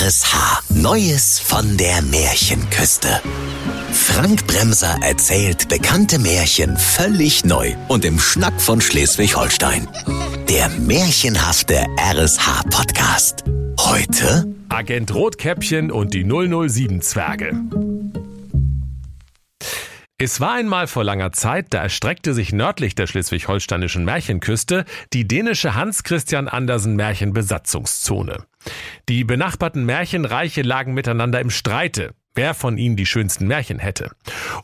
RSH. Neues von der Märchenküste. Frank Bremser erzählt bekannte Märchen völlig neu und im Schnack von Schleswig-Holstein. Der märchenhafte RSH-Podcast. Heute Agent Rotkäppchen und die 007 Zwerge. Es war einmal vor langer Zeit, da erstreckte sich nördlich der schleswig-holsteinischen Märchenküste die dänische Hans Christian Andersen Märchenbesatzungszone. Die benachbarten Märchenreiche lagen miteinander im Streite, wer von ihnen die schönsten Märchen hätte.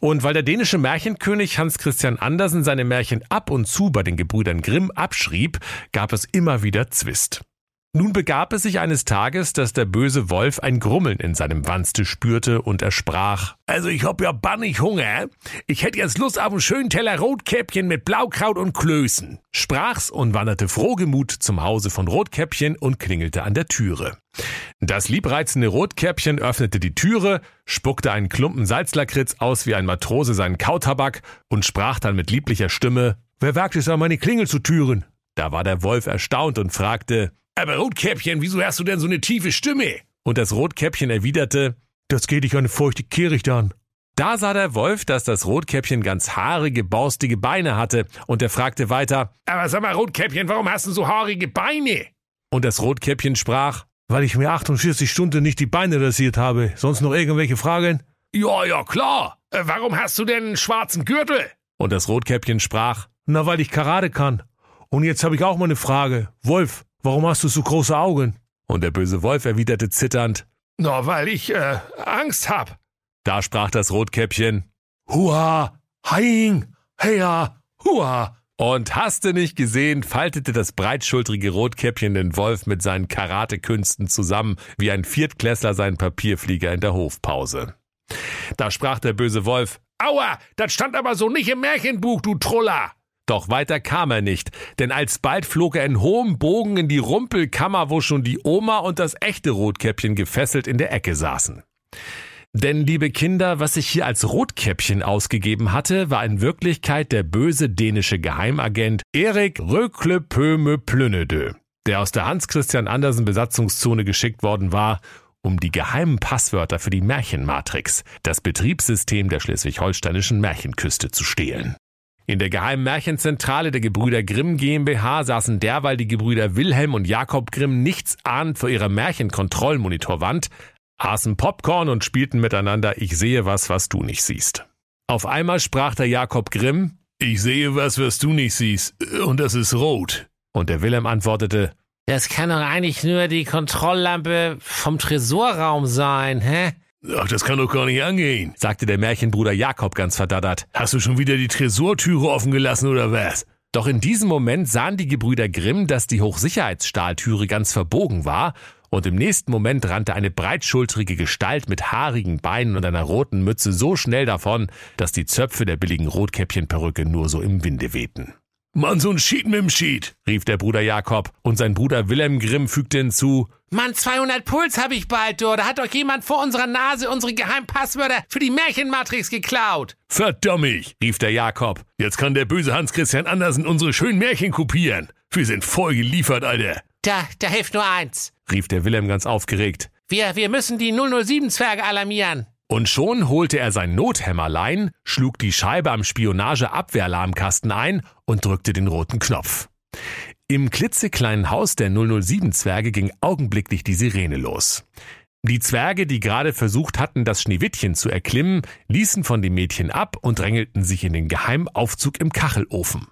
Und weil der dänische Märchenkönig Hans Christian Andersen seine Märchen ab und zu bei den Gebrüdern Grimm abschrieb, gab es immer wieder Zwist. Nun begab es sich eines Tages, dass der böse Wolf ein Grummeln in seinem Wanste spürte und er sprach, Also ich hab ja bannig Hunger. Ich hätte jetzt Lust auf einen schönen Teller Rotkäppchen mit Blaukraut und Klößen. Sprach's und wanderte frohgemut zum Hause von Rotkäppchen und klingelte an der Türe. Das liebreizende Rotkäppchen öffnete die Türe, spuckte einen Klumpen Salzlakritz aus wie ein Matrose seinen Kautabak und sprach dann mit lieblicher Stimme, Wer wagt es an meine Klingel zu türen? Da war der Wolf erstaunt und fragte, aber Rotkäppchen, wieso hast du denn so eine tiefe Stimme? Und das Rotkäppchen erwiderte, das geht dich eine feuchte Kehricht an. Da sah der Wolf, dass das Rotkäppchen ganz haarige, borstige Beine hatte, und er fragte weiter, Aber sag mal, Rotkäppchen, warum hast du so haarige Beine? Und das Rotkäppchen sprach, Weil ich mir 48 Stunden nicht die Beine rasiert habe. Sonst noch irgendwelche Fragen? Ja, ja, klar. Äh, warum hast du denn einen schwarzen Gürtel? Und das Rotkäppchen sprach, Na, weil ich Karate kann. Und jetzt habe ich auch mal eine Frage. Wolf, Warum hast du so große Augen? Und der böse Wolf erwiderte zitternd, Na, weil ich äh, Angst hab. Da sprach das Rotkäppchen, Hua, Haing, Heya, Hua. Und hast du nicht gesehen, faltete das breitschultrige Rotkäppchen den Wolf mit seinen Karatekünsten zusammen, wie ein Viertklässler seinen Papierflieger in der Hofpause. Da sprach der böse Wolf, Aua, das stand aber so nicht im Märchenbuch, du Troller. Doch weiter kam er nicht, denn alsbald flog er in hohem Bogen in die Rumpelkammer, wo schon die Oma und das echte Rotkäppchen gefesselt in der Ecke saßen. Denn, liebe Kinder, was sich hier als Rotkäppchen ausgegeben hatte, war in Wirklichkeit der böse dänische Geheimagent Erik Rökle Plünnedö, der aus der Hans-Christian Andersen Besatzungszone geschickt worden war, um die geheimen Passwörter für die Märchenmatrix, das Betriebssystem der schleswig-holsteinischen Märchenküste, zu stehlen. In der geheimen Märchenzentrale der Gebrüder Grimm GmbH saßen derweil die Gebrüder Wilhelm und Jakob Grimm nichts ahnend vor ihrer Märchenkontrollmonitorwand, aßen Popcorn und spielten miteinander Ich sehe was, was du nicht siehst. Auf einmal sprach der Jakob Grimm Ich sehe was, was du nicht siehst, und das ist rot. Und der Wilhelm antwortete Das kann doch eigentlich nur die Kontrolllampe vom Tresorraum sein, hä? Ach, das kann doch gar nicht angehen, sagte der Märchenbruder Jakob ganz verdattert. Hast du schon wieder die Tresortüre offen gelassen oder was? Doch in diesem Moment sahen die Gebrüder Grimm, dass die Hochsicherheitsstahltüre ganz verbogen war, und im nächsten Moment rannte eine breitschultrige Gestalt mit haarigen Beinen und einer roten Mütze so schnell davon, dass die Zöpfe der billigen Rotkäppchenperücke nur so im Winde wehten. Mann, so ein Schied mit dem Schied, rief der Bruder Jakob, und sein Bruder Wilhelm Grimm fügte hinzu, Mann, 200 Puls hab ich bald, du. Da hat doch jemand vor unserer Nase unsere Geheimpasswörter für die Märchenmatrix geklaut. Verdammt, rief der Jakob. Jetzt kann der böse Hans Christian Andersen unsere schönen Märchen kopieren. Wir sind voll geliefert, Alter. Da, da hilft nur eins, rief der Wilhelm ganz aufgeregt. Wir, wir müssen die 007-Zwerge alarmieren. Und schon holte er sein Nothämmerlein, schlug die Scheibe am Spionageabwehrlahnkasten ein und drückte den roten Knopf. Im klitzekleinen Haus der 007-Zwerge ging augenblicklich die Sirene los. Die Zwerge, die gerade versucht hatten, das Schneewittchen zu erklimmen, ließen von dem Mädchen ab und drängelten sich in den Geheimaufzug im Kachelofen.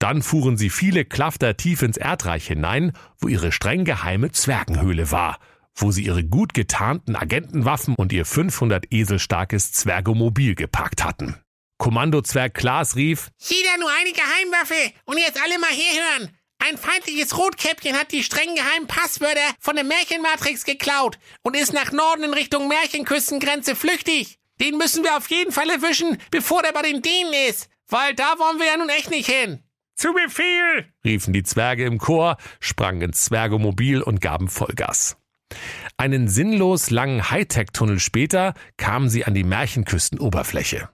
Dann fuhren sie viele Klafter tief ins Erdreich hinein, wo ihre streng geheime Zwergenhöhle war, wo sie ihre gut getarnten Agentenwaffen und ihr 500 Esel starkes Zwergomobil geparkt hatten. Kommandozwerg Klaas rief, Jeder nur eine Geheimwaffe und jetzt alle mal herhören. Ein feindliches Rotkäppchen hat die streng geheimen Passwörter von der Märchenmatrix geklaut und ist nach Norden in Richtung Märchenküstengrenze flüchtig. Den müssen wir auf jeden Fall erwischen, bevor der bei den Dänen ist, weil da wollen wir ja nun echt nicht hin. Zu Befehl! riefen die Zwerge im Chor, sprangen ins Zwergomobil und gaben Vollgas. Einen sinnlos langen Hightech-Tunnel später kamen sie an die Märchenküstenoberfläche.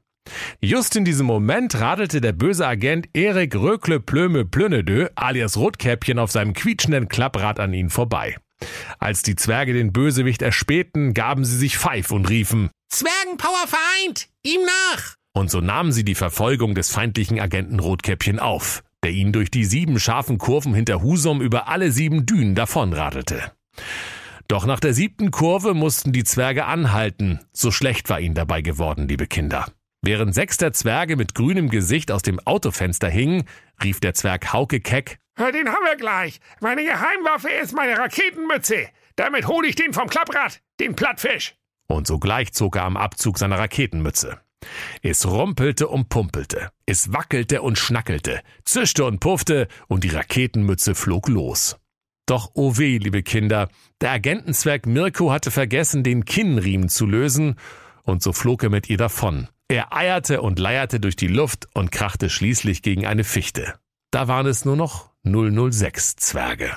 Just in diesem Moment radelte der böse Agent Erik Rökle Plöme Plönedö alias Rotkäppchen auf seinem quietschenden Klapprad an ihnen vorbei. Als die Zwerge den Bösewicht erspähten, gaben sie sich Pfeif und riefen Zwergenpower vereint! Ihm nach! Und so nahmen sie die Verfolgung des feindlichen Agenten Rotkäppchen auf, der ihn durch die sieben scharfen Kurven hinter Husum über alle sieben Dünen davonradelte. Doch nach der siebten Kurve mussten die Zwerge anhalten, so schlecht war ihnen dabei geworden, liebe Kinder. Während sechs der Zwerge mit grünem Gesicht aus dem Autofenster hingen, rief der Zwerg Hauke keck, Den haben wir gleich. Meine Geheimwaffe ist meine Raketenmütze. Damit hole ich den vom Klapprad, den Plattfisch. Und sogleich zog er am Abzug seiner Raketenmütze. Es rumpelte und pumpelte, es wackelte und schnackelte, zischte und puffte, und die Raketenmütze flog los. Doch oh weh, liebe Kinder, der Agentenzwerg Mirko hatte vergessen, den Kinnriemen zu lösen, und so flog er mit ihr davon. Er eierte und leierte durch die Luft und krachte schließlich gegen eine Fichte. Da waren es nur noch 006 Zwerge.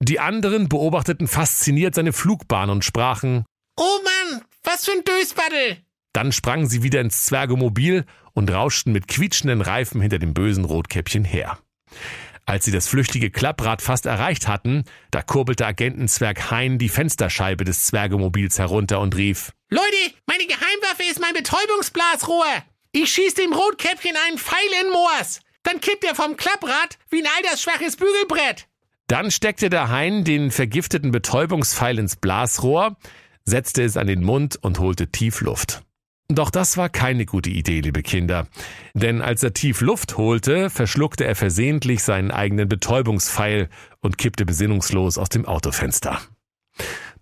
Die anderen beobachteten fasziniert seine Flugbahn und sprachen, Oh Mann, was für ein Dösbaddel! Dann sprangen sie wieder ins Zwergemobil und rauschten mit quietschenden Reifen hinter dem bösen Rotkäppchen her. Als sie das flüchtige Klapprad fast erreicht hatten, da kurbelte Agentenzwerg Hein die Fensterscheibe des Zwergemobils herunter und rief, Leute, meine Geheimwaffe ist mein Betäubungsblasrohr. Ich schieß dem Rotkäppchen einen Pfeil in Moors. Dann kippt er vom Klapprad wie ein altersschwaches Bügelbrett. Dann steckte der Hein den vergifteten Betäubungspfeil ins Blasrohr, setzte es an den Mund und holte tief Luft. Doch das war keine gute Idee, liebe Kinder. Denn als er tief Luft holte, verschluckte er versehentlich seinen eigenen Betäubungspfeil und kippte besinnungslos aus dem Autofenster.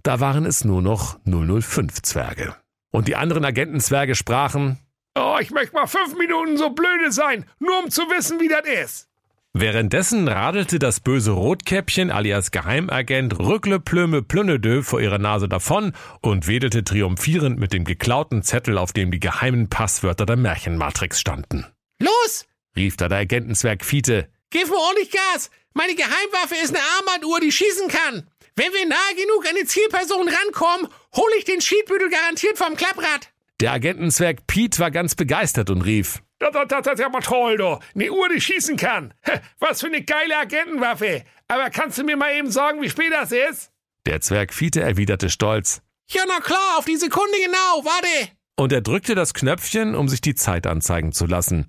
Da waren es nur noch 005 Zwerge. Und die anderen Agentenzwerge sprachen, Oh, ich möchte mal fünf Minuten so blöde sein, nur um zu wissen, wie das ist. Währenddessen radelte das böse Rotkäppchen alias Geheimagent Rückle Plöme Plönnedö vor ihrer Nase davon und wedelte triumphierend mit dem geklauten Zettel, auf dem die geheimen Passwörter der Märchenmatrix standen. Los, Rief da der Agentenzwerg Fiete. gib mir ordentlich Gas. Meine Geheimwaffe ist eine Armbanduhr, die schießen kann. Wenn wir nahe genug an die Zielperson rankommen, hole ich den Schiedbüttel garantiert vom Klapprad. Der Agentenzwerg Piet war ganz begeistert und rief. Das, das, das, das ist ja mal toll, du. Eine Uhr, die schießen kann. Was für eine geile Agentenwaffe. Aber kannst du mir mal eben sagen, wie spät das ist? Der Zwerg Fiete erwiderte stolz. Ja, na klar, auf die Sekunde genau, warte. Und er drückte das Knöpfchen, um sich die Zeit anzeigen zu lassen.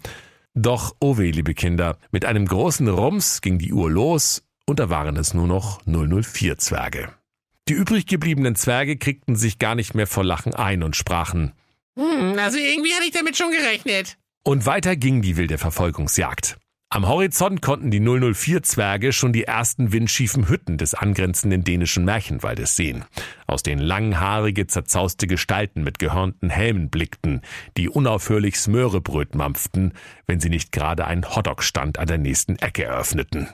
Doch, oh weh, liebe Kinder, mit einem großen Rums ging die Uhr los und da waren es nur noch 004 Zwerge. Die übrig gebliebenen Zwerge kriegten sich gar nicht mehr vor Lachen ein und sprachen. Hm, also irgendwie hatte ich damit schon gerechnet. Und weiter ging die wilde Verfolgungsjagd. Am Horizont konnten die 004 Zwerge schon die ersten windschiefen Hütten des angrenzenden dänischen Märchenwaldes sehen, aus denen langhaarige, zerzauste Gestalten mit gehörnten Helmen blickten, die unaufhörlich Smörebröt mampften, wenn sie nicht gerade einen Hotdog-Stand an der nächsten Ecke eröffneten.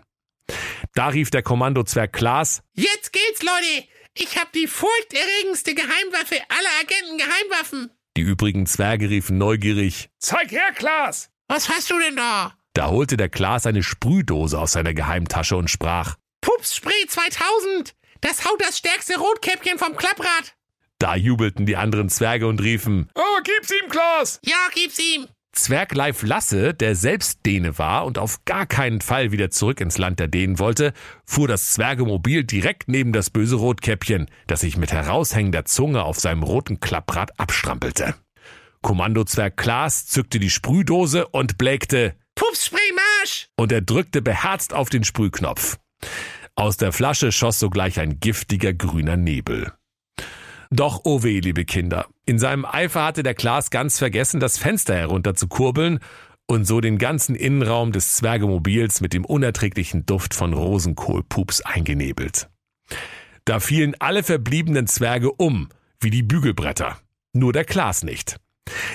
Da rief der Kommandozwerg Klaas, Jetzt geht's, Leute. Ich hab die furchterregendste Geheimwaffe aller Agenten-Geheimwaffen. Die übrigen Zwerge riefen neugierig, Zeig her, Klaas. Was hast du denn da? da holte der Klaas eine Sprühdose aus seiner Geheimtasche und sprach, Pups Spray 2000. Das haut das stärkste Rotkäppchen vom Klapprad. da jubelten die anderen Zwerge und riefen, Oh, gib's ihm, Klaas. Ja, gib's ihm. Zwergleif Lasse, der selbst Däne war und auf gar keinen Fall wieder zurück ins Land der Dänen wollte, fuhr das Zwergemobil direkt neben das böse Rotkäppchen, das sich mit heraushängender Zunge auf seinem roten Klapprad abstrampelte. Kommandozwerg Klaas zückte die Sprühdose und blägte, Pups Marsch. und er drückte beherzt auf den Sprühknopf. Aus der Flasche schoss sogleich ein giftiger grüner Nebel. Doch oh weh, liebe Kinder, in seinem Eifer hatte der Klaas ganz vergessen, das Fenster herunter zu kurbeln und so den ganzen Innenraum des Zwergemobils mit dem unerträglichen Duft von Rosenkohlpups eingenebelt. Da fielen alle verbliebenen Zwerge um, wie die Bügelbretter. Nur der Klaas nicht.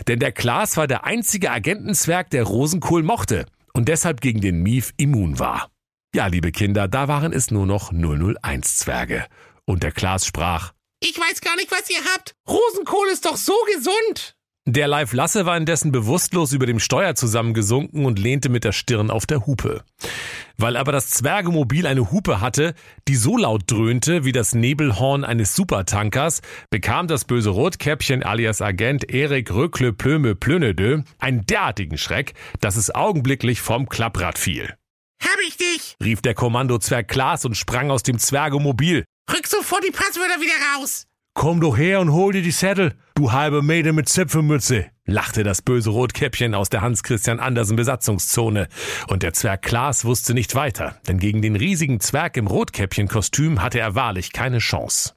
Denn der Klaas war der einzige Agentenzwerg, der Rosenkohl mochte und deshalb gegen den Mief immun war. Ja, liebe Kinder, da waren es nur noch 001 Zwerge. Und der Klaas sprach, Ich weiß gar nicht, was ihr habt. Rosenkohl ist doch so gesund. Der Leif Lasse war indessen bewusstlos über dem Steuer zusammengesunken und lehnte mit der Stirn auf der Hupe. Weil aber das Zwergemobil eine Hupe hatte, die so laut dröhnte wie das Nebelhorn eines Supertankers, bekam das böse Rotkäppchen alias Agent Erik Röckle Plöme Plönedö einen derartigen Schreck, dass es augenblicklich vom Klapprad fiel. Hab ich dich. rief der Kommandozwerg Klaas und sprang aus dem Zwergemobil. Rück sofort die Passwörter wieder raus. Komm doch her und hol dir die Zettel, du halbe Meter mit Zipfelmütze, lachte das böse Rotkäppchen aus der Hans-Christian Andersen Besatzungszone. Und der Zwerg Klaas wusste nicht weiter, denn gegen den riesigen Zwerg im Rotkäppchenkostüm hatte er wahrlich keine Chance.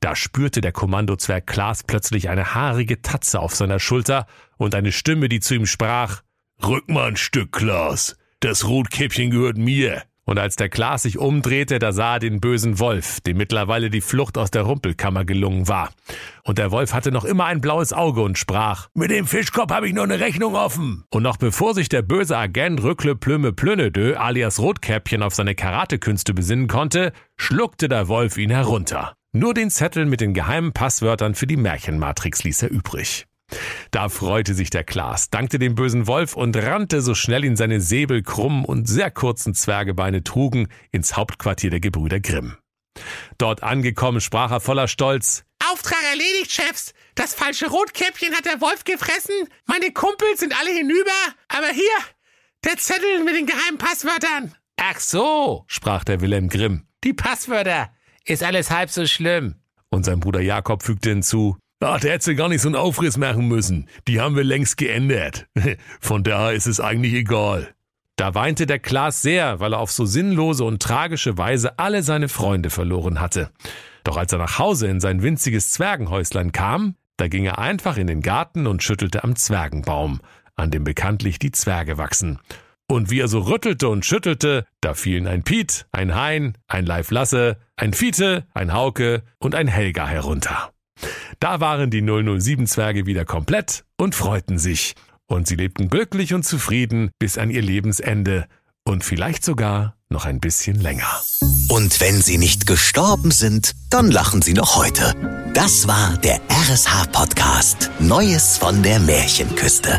Da spürte der Kommandozwerg Klaas plötzlich eine haarige Tatze auf seiner Schulter und eine Stimme, die zu ihm sprach, Rück mal ein Stück, Klaas. Das Rotkäppchen gehört mir. Und als der Klaas sich umdrehte, da sah er den bösen Wolf, dem mittlerweile die Flucht aus der Rumpelkammer gelungen war. Und der Wolf hatte noch immer ein blaues Auge und sprach, mit dem Fischkopf habe ich noch eine Rechnung offen. Und noch bevor sich der böse Agent Rückle Plümme Plünnedö alias Rotkäppchen auf seine Karatekünste besinnen konnte, schluckte der Wolf ihn herunter. Nur den Zettel mit den geheimen Passwörtern für die Märchenmatrix ließ er übrig. Da freute sich der Klaas, dankte dem bösen Wolf und rannte, so schnell ihn seine säbelkrummen und sehr kurzen Zwergebeine trugen, ins Hauptquartier der Gebrüder Grimm. Dort angekommen sprach er voller Stolz, Auftrag erledigt, Chefs. Das falsche Rotkäppchen hat der Wolf gefressen. Meine Kumpels sind alle hinüber. Aber hier, der Zettel mit den geheimen Passwörtern. Ach so, sprach der Wilhelm Grimm. Die Passwörter. Ist alles halb so schlimm. Und sein Bruder Jakob fügte hinzu, Ach, der hätte gar nicht so einen Aufriss machen müssen. Die haben wir längst geändert. Von daher ist es eigentlich egal. Da weinte der Klaas sehr, weil er auf so sinnlose und tragische Weise alle seine Freunde verloren hatte. Doch als er nach Hause in sein winziges Zwergenhäuslein kam, da ging er einfach in den Garten und schüttelte am Zwergenbaum, an dem bekanntlich die Zwerge wachsen. Und wie er so rüttelte und schüttelte, da fielen ein Piet, ein Hein, ein Leif Lasse, ein Fiete, ein Hauke und ein Helga herunter. Da waren die 007 Zwerge wieder komplett und freuten sich. Und sie lebten glücklich und zufrieden bis an ihr Lebensende und vielleicht sogar noch ein bisschen länger. Und wenn sie nicht gestorben sind, dann lachen sie noch heute. Das war der RSH Podcast Neues von der Märchenküste.